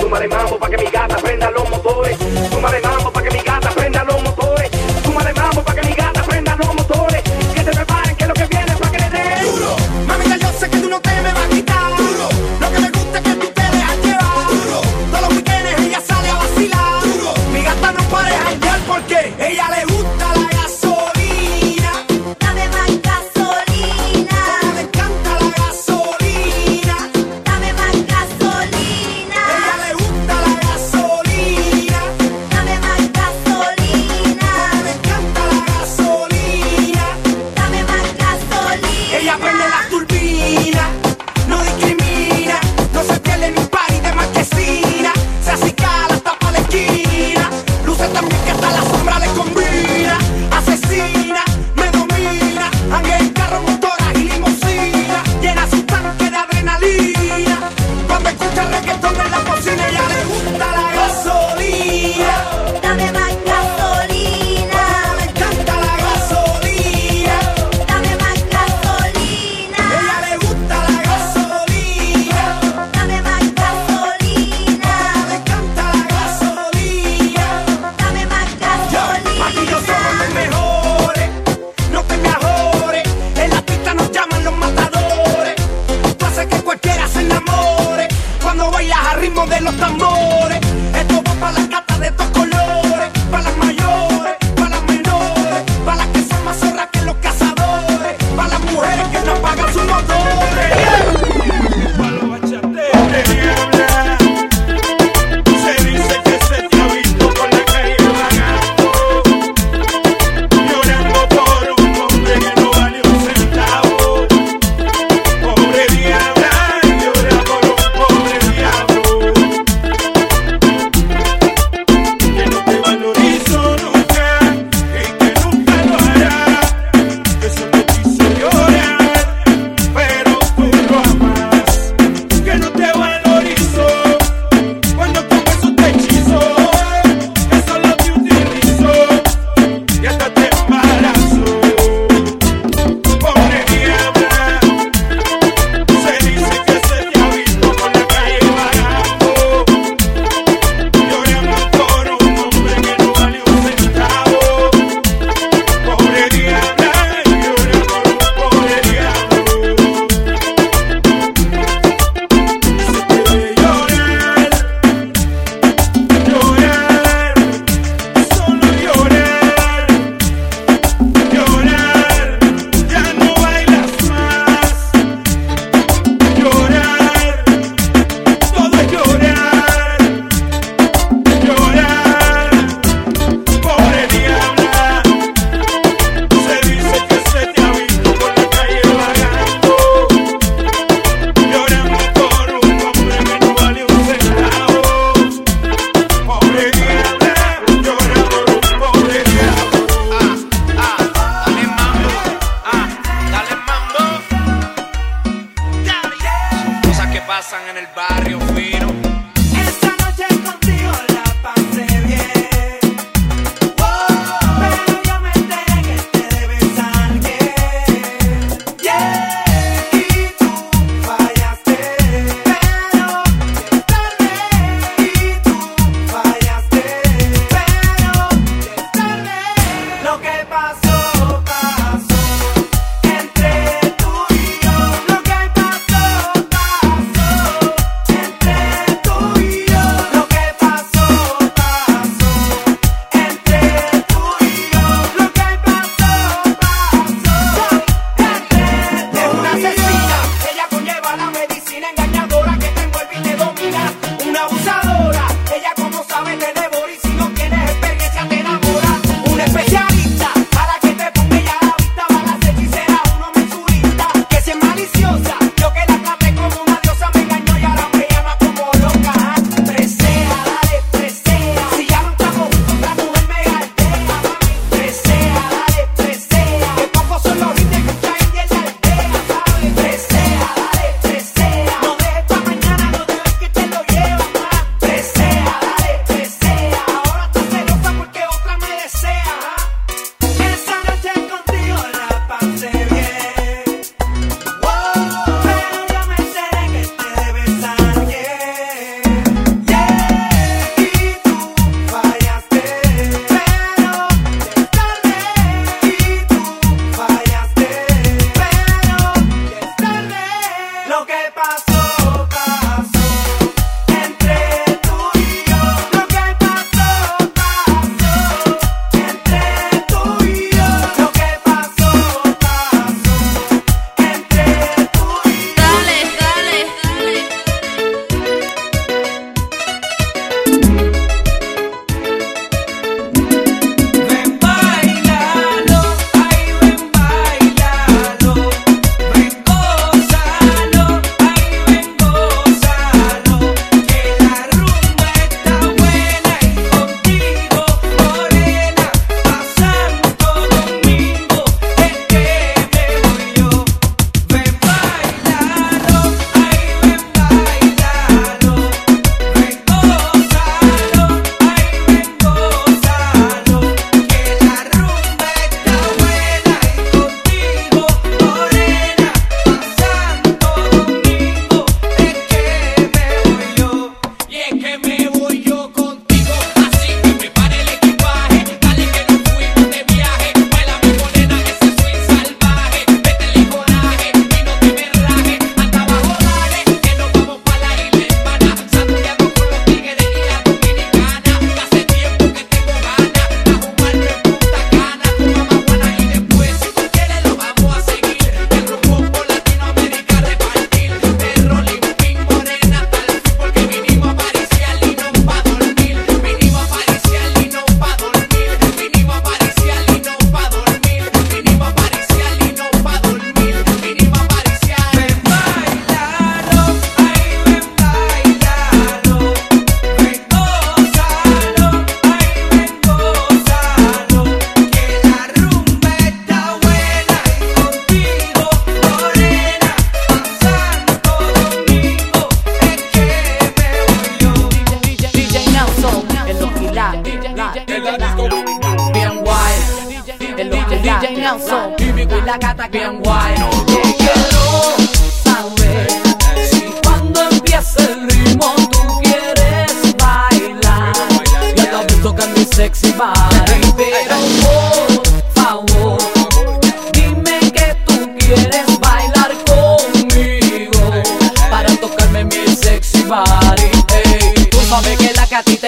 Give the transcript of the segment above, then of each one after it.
Tumba de mambo pa' que mi gata prenda los motores. Tumba de mambo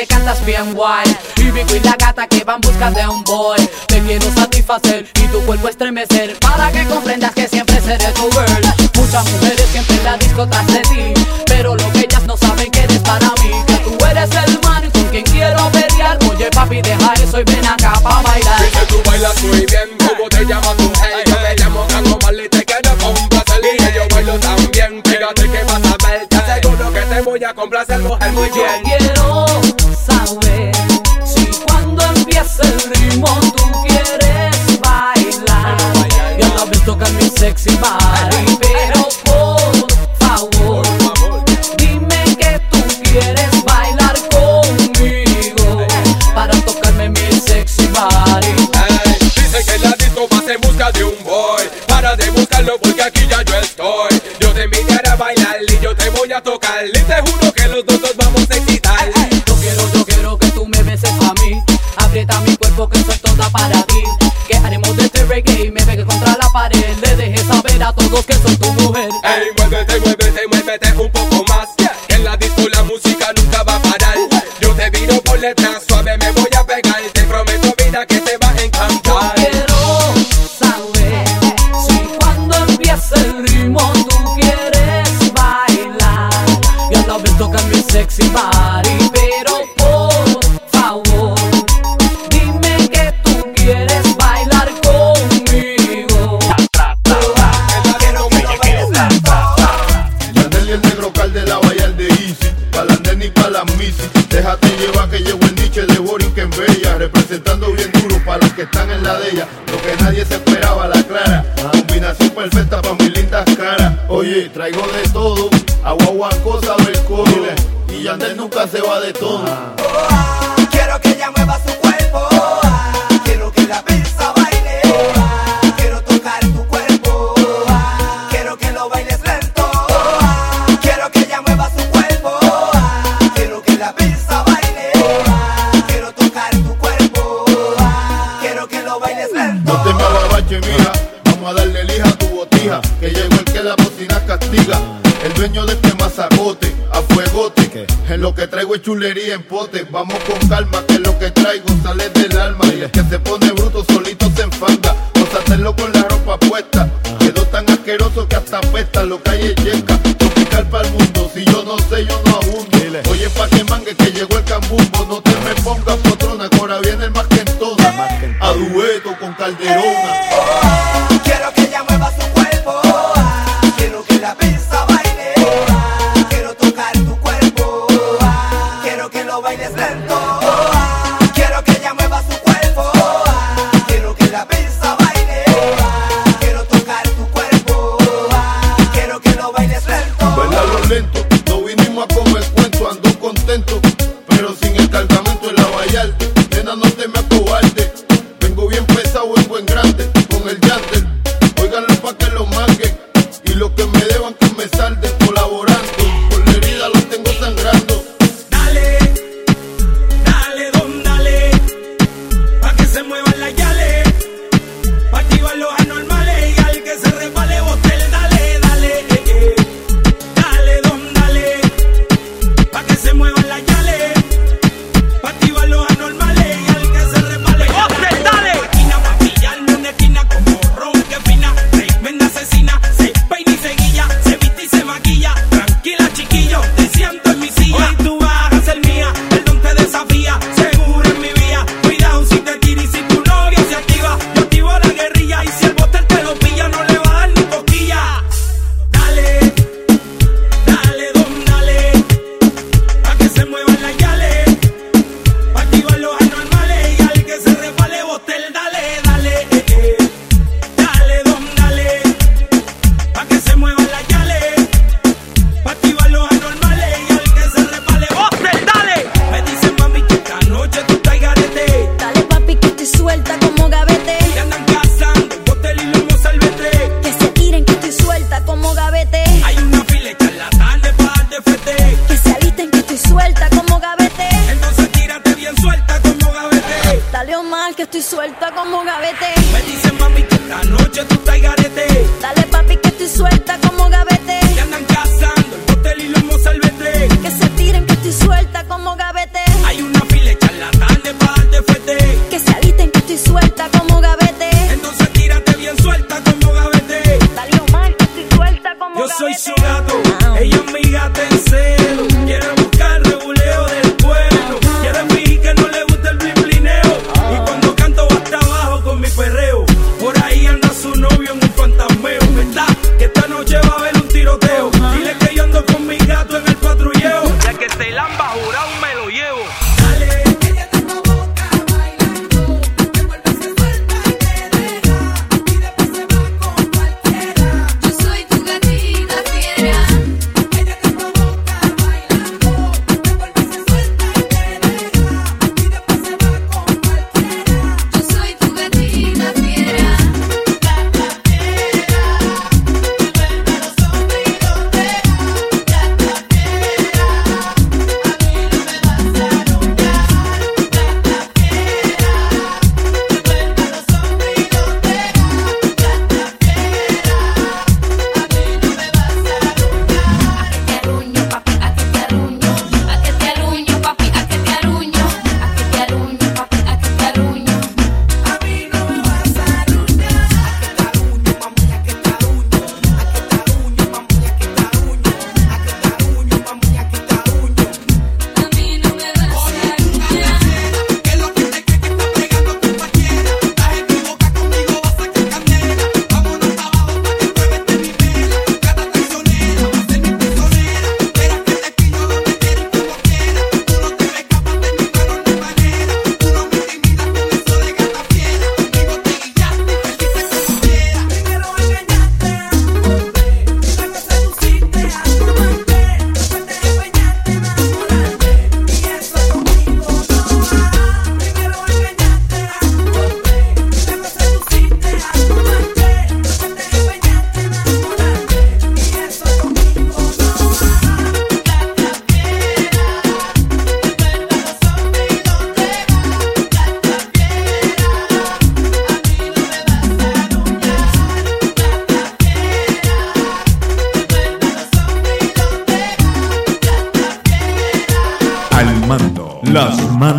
cantas bien guay. Y Vico y la gata que van busca de un boy. Te quiero satisfacer y tu cuerpo estremecer. Para que comprendas que siempre seré tu girl. Muchas mujeres siempre en la disco tras de ti. Pero lo que ellas no saben que eres para mí. Que tú eres el man con quien quiero pelear. Oye papi deja eso y ven acá pa' bailar. Dice tú bailas muy bien, ¿cómo te llamas tú? Hey, yo me llamo Caco Mal y te quiero complacer Y yo bailo también, fíjate que vas a ver. Te aseguro que te voy a complacer mujer muy bien. de un boy. Para de buscarlo porque aquí ya yo estoy. Yo te invitaré a bailar y yo te voy a tocar. Y te juro que los dos nos vamos a excitar. Yo quiero, yo quiero que tú me beses a mí. Aprieta mi cuerpo que soy toda para ti. Que haremos de este reggae y me pegue contra la pared. Le dejé saber a todos que soy tu mujer. que están en la de ella. Lo que nadie se esperaba, la clara. Combinación perfecta para mis lindas caras. Oye, traigo de todo. Agua, agua, cosa del. Y Yandel nunca se va de todo. Vamos con calma,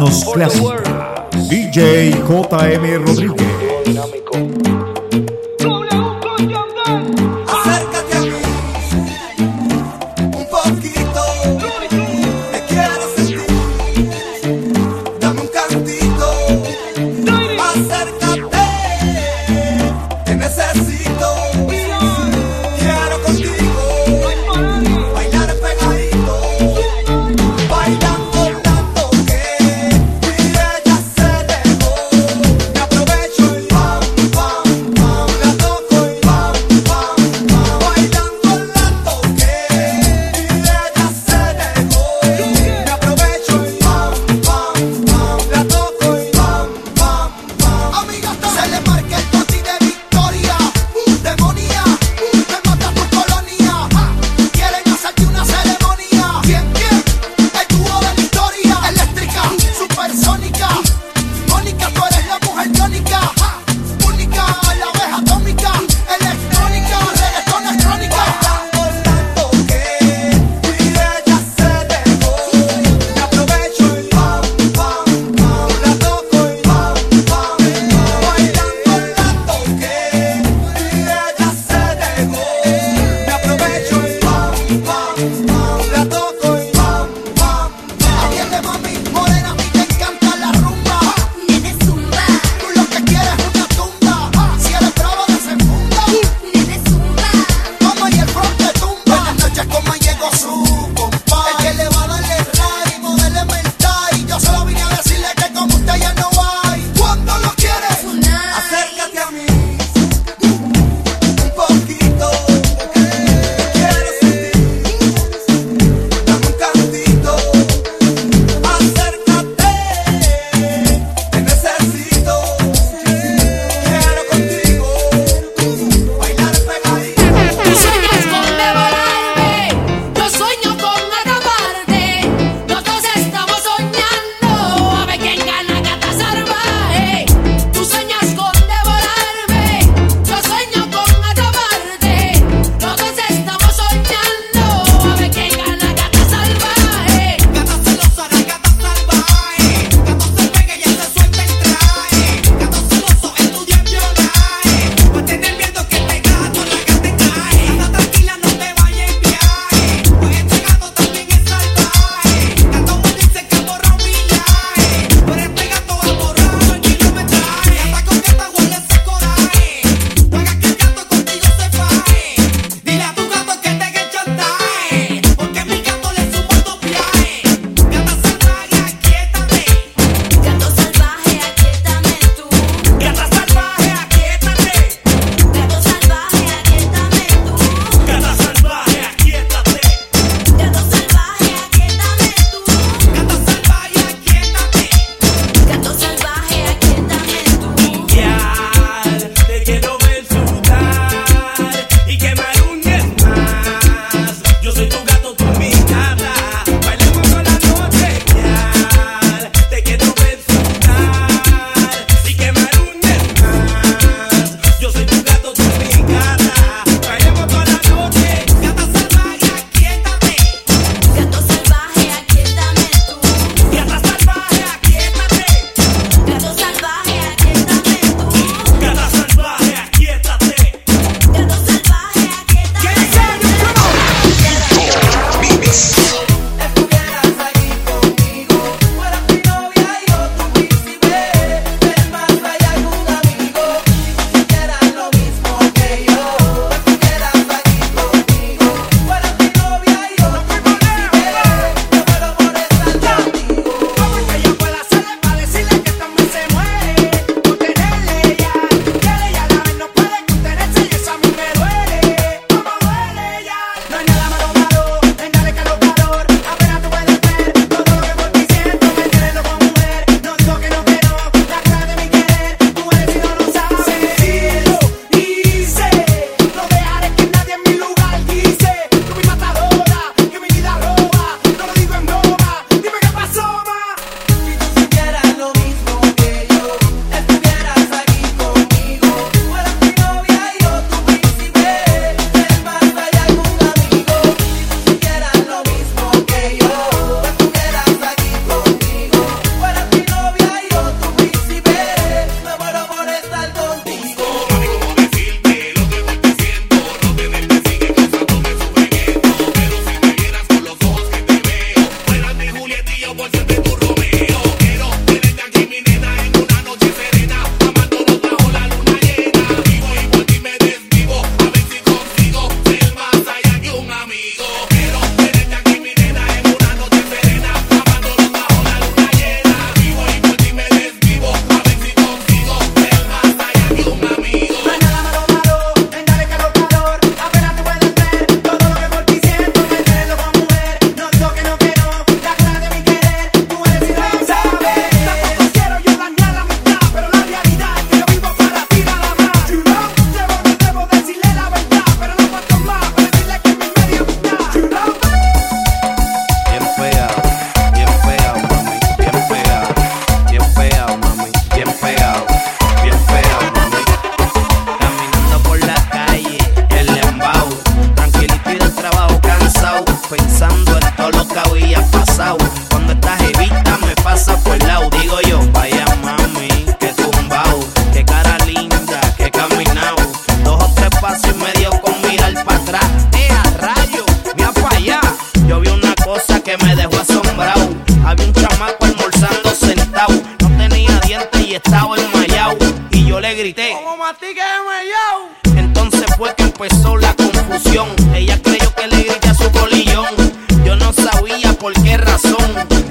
las manos clásicas. DJ JM Rodríguez.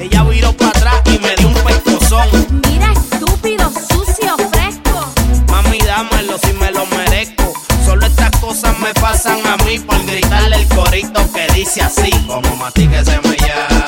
Ella viró para atrás y me dio un pescozón. Mira, estúpido, sucio, fresco. Mami, dámelo si me lo merezco. Solo estas cosas me pasan a mí por gritarle el corito que dice así. Como mastique se me llama.